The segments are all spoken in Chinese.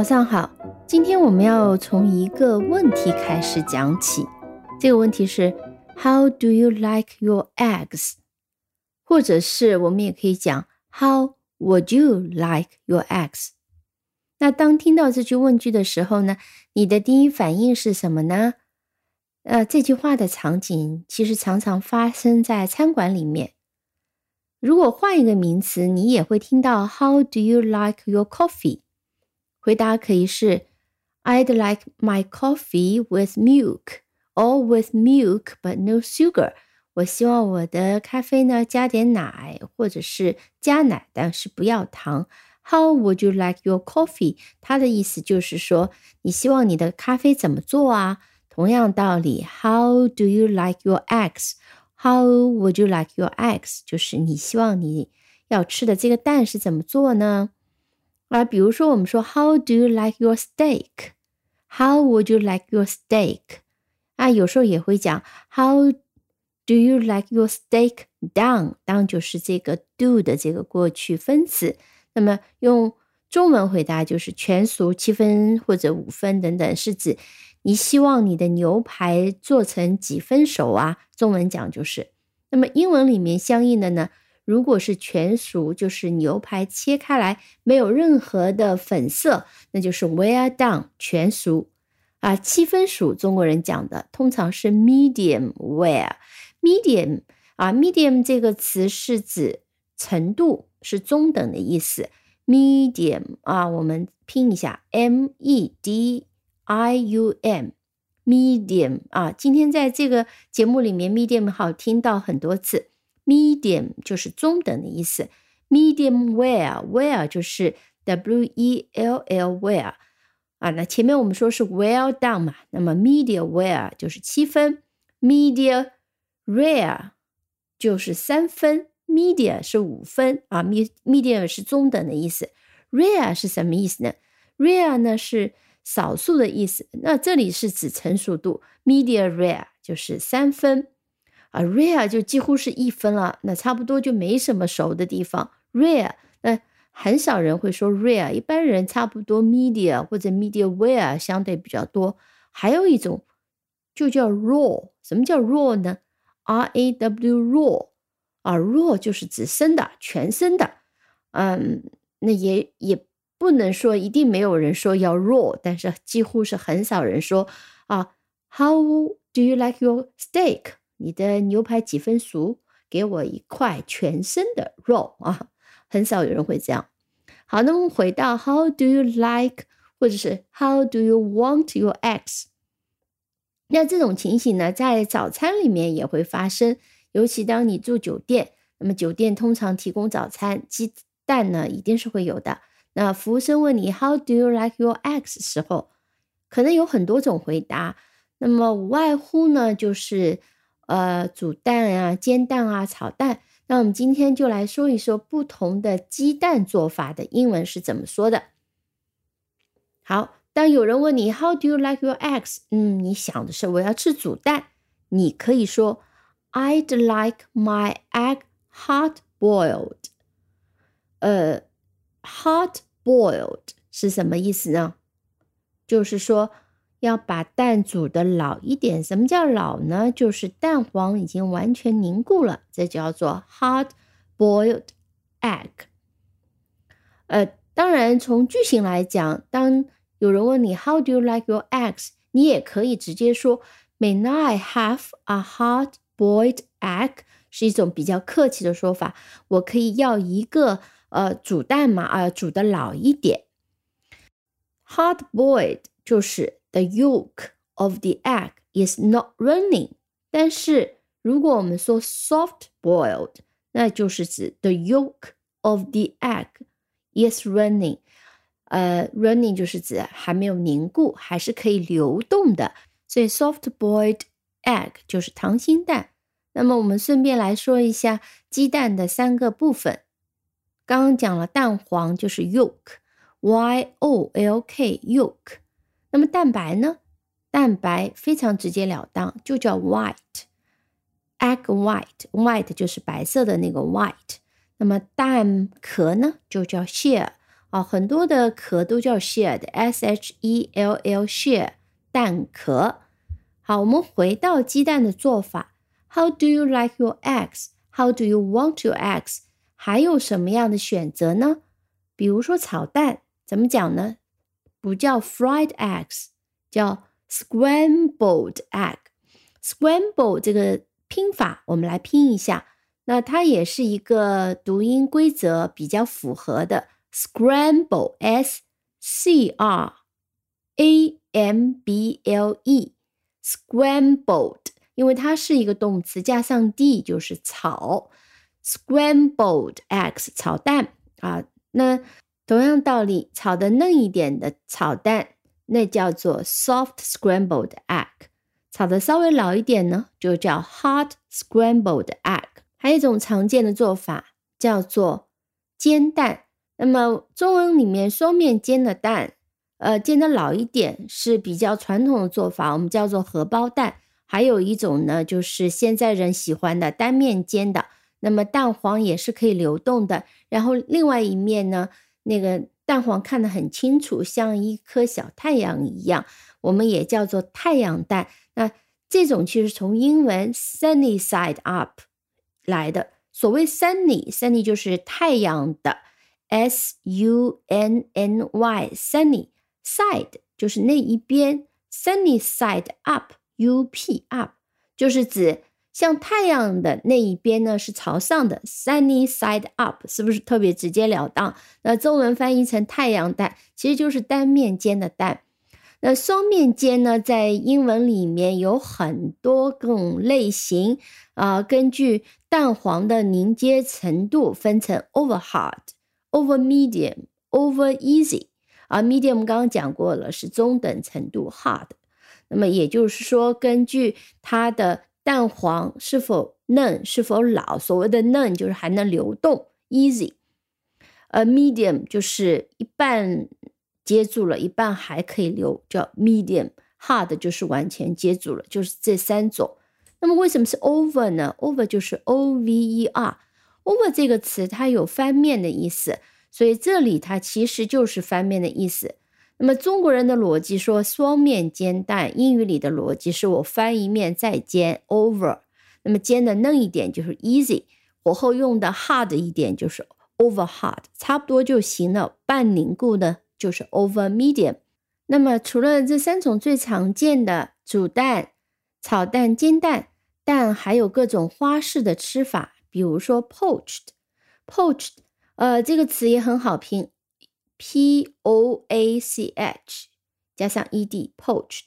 早上好，今天我们要从一个问题开始讲起。这个问题是 How do you like your eggs？或者是我们也可以讲 How would you like your eggs？那当听到这句问句的时候呢，你的第一反应是什么呢？呃，这句话的场景其实常常发生在餐馆里面。如果换一个名词，你也会听到 How do you like your coffee？回答可以是 I'd like my coffee with milk or with milk but no sugar。我希望我的咖啡呢加点奶，或者是加奶，但是不要糖。How would you like your coffee？它的意思就是说，你希望你的咖啡怎么做啊？同样道理，How do you like your eggs？How would you like your eggs？就是你希望你要吃的这个蛋是怎么做呢？啊，比如说我们说 How do you like your steak？How would you like your steak？啊，有时候也会讲 How do you like your steak done？done 就是这个 do 的这个过去分词。那么用中文回答就是全熟七分或者五分等等，是指。你希望你的牛排做成几分熟啊？中文讲就是。那么英文里面相应的呢？如果是全熟，就是牛排切开来没有任何的粉色，那就是 well done，全熟啊。七分熟，中国人讲的通常是 medium well。medium 啊，medium 这个词是指程度，是中等的意思。medium 啊，我们拼一下 m e d。I U M medium 啊，今天在这个节目里面，medium 好听到很多次。medium 就是中等的意思。medium well well 就是 W E L L well 啊，那前面我们说是 well done 嘛，那么 medium well 就是七分，medium rare 就是三分，medium 是五分啊，medium 是中等的意思。rare 是什么意思呢？rare 呢是少数的意思，那这里是指成熟度，medium rare 就是三分， 啊，rare 就几乎是一分了，那差不多就没什么熟的地方，rare 那很少人会说 rare，一般人差不多 media 或者 media ware 相对比较多，还有一种就叫 raw，什么叫 raw 呢？R A W raw 啊，raw 就是指生的，全生的，嗯，那也也。不能说一定没有人说要 raw，但是几乎是很少人说啊。How do you like your steak？你的牛排几分熟？给我一块全身的肉啊，很少有人会这样。好，那么回到 How do you like，或者是 How do you want your eggs？那这种情形呢，在早餐里面也会发生，尤其当你住酒店，那么酒店通常提供早餐，鸡蛋呢一定是会有的。那服务生问你 How do you like your eggs 时候，可能有很多种回答。那么无外乎呢，就是呃煮蛋啊、煎蛋啊、炒蛋。那我们今天就来说一说不同的鸡蛋做法的英文是怎么说的。好，当有人问你 How do you like your eggs？嗯，你想的是我要吃煮蛋，你可以说 I'd like my egg hard boiled。呃。Hot boiled 是什么意思呢？就是说要把蛋煮的老一点。什么叫老呢？就是蛋黄已经完全凝固了，这叫做 hot boiled egg。呃，当然从句型来讲，当有人问你 How do you like your eggs？你也可以直接说 May I have a hot boiled egg？是一种比较客气的说法。我可以要一个。呃，煮蛋嘛，啊，煮的老一点。Hard boiled 就是 the yolk of the egg is not running。但是如果我们说 soft boiled，那就是指 the yolk of the egg is running。呃，running 就是指还没有凝固，还是可以流动的。所以 soft boiled egg 就是溏心蛋。那么我们顺便来说一下鸡蛋的三个部分。刚刚讲了蛋黄就是 yolk，y o l k yolk。那么蛋白呢？蛋白非常直截了当，就叫 white，egg white，white 就是白色的那个 white。那么蛋壳呢，就叫 shell，啊，很多的壳都叫 shell，s h e l l shell 蛋壳。好，我们回到鸡蛋的做法。How do you like your eggs? How do you want your eggs? 还有什么样的选择呢？比如说炒蛋，怎么讲呢？不叫 fried eggs，叫 scrambled egg。scramble 这个拼法，我们来拼一下。那它也是一个读音规则比较符合的 scramble，s c r a m b l e，scrambled，因为它是一个动词，加上 d 就是炒，scrambled eggs 炒蛋啊。那 同样道理，炒的嫩一点的炒蛋，那叫做 soft scrambled egg；炒的稍微老一点呢，就叫 hard scrambled egg。还有一种常见的做法叫做煎蛋。那么中文里面双面煎的蛋，呃，煎的老一点是比较传统的做法，我们叫做荷包蛋。还有一种呢，就是现在人喜欢的单面煎的，那么蛋黄也是可以流动的，然后另外一面呢。那个蛋黄看得很清楚，像一颗小太阳一样，我们也叫做太阳蛋。那这种其实从英文 sunny side up 来的。所谓 sunny，sunny 就是太阳的，s u n n y，sunny side 就是那一边，sunny side up，u p up 就是指。像太阳的那一边呢是朝上的，sunny side up，是不是特别直截了当？那中文翻译成太阳蛋，其实就是单面煎的蛋。那双面煎呢，在英文里面有很多种类型啊，根据蛋黄的凝结程度分成 over hard、over medium、over easy。啊，medium 刚刚讲过了，是中等程度 hard。那么也就是说，根据它的蛋黄是否嫩，是否老？所谓的嫩就是还能流动，easy。呃，medium 就是一半接住了，一半还可以流，叫 medium。hard 就是完全接住了，就是这三种。那么为什么是 over 呢？over 就是 o v e r。over 这个词它有翻面的意思，所以这里它其实就是翻面的意思。那么中国人的逻辑说双面煎蛋，英语里的逻辑是我翻一面再煎 over，那么煎的嫩一点就是 easy，火候用的 hard 一点就是 over hard，差不多就行了。半凝固呢就是 over medium。那么除了这三种最常见的煮蛋、炒蛋、煎蛋，蛋还有各种花式的吃法，比如说 poached，poached，呃，这个词也很好拼。P O A C H 加上 E D poached，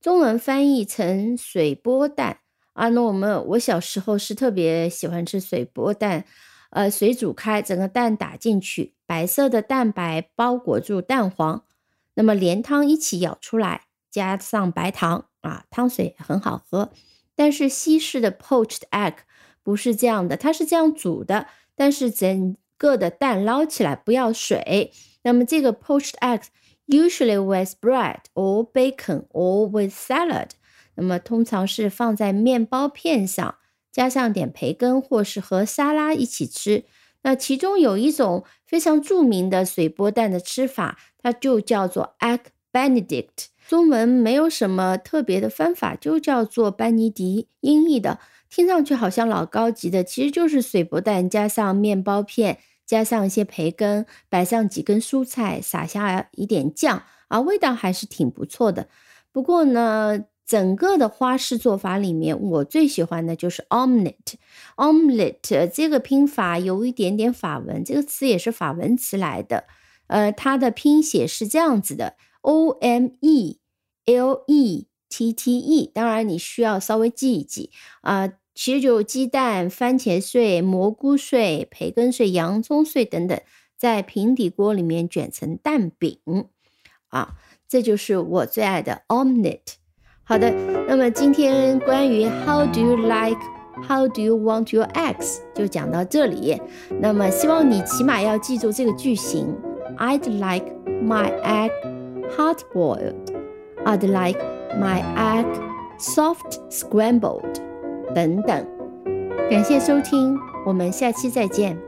中文翻译成水波蛋啊。那我们我小时候是特别喜欢吃水波蛋，呃，水煮开，整个蛋打进去，白色的蛋白包裹住蛋黄，那么连汤一起舀出来，加上白糖啊，汤水很好喝。但是西式的 poached egg 不是这样的，它是这样煮的，但是整个的蛋捞起来不要水。那么这个 poached eggs usually with bread or bacon or with salad，那么通常是放在面包片上，加上点培根，或是和沙拉一起吃。那其中有一种非常著名的水波蛋的吃法，它就叫做 egg Benedict。中文没有什么特别的方法，就叫做班尼迪，音译的，听上去好像老高级的，其实就是水波蛋加上面包片。加上一些培根，摆上几根蔬菜，撒下一点酱，啊，味道还是挺不错的。不过呢，整个的花式做法里面，我最喜欢的就是 omelette。omelette 这个拼法有一点点法文，这个词也是法文词来的。呃，它的拼写是这样子的：o m e l e t t e。当然，你需要稍微记一记啊。其实就鸡蛋、番茄碎、蘑菇碎、培根碎、洋葱碎等等，在平底锅里面卷成蛋饼啊，这就是我最爱的 omelette。好的，那么今天关于 How do you like, How do you want your eggs 就讲到这里。那么希望你起码要记住这个句型：I'd like my egg hard boiled. I'd like my egg soft scrambled. 等等，感谢收听，我们下期再见。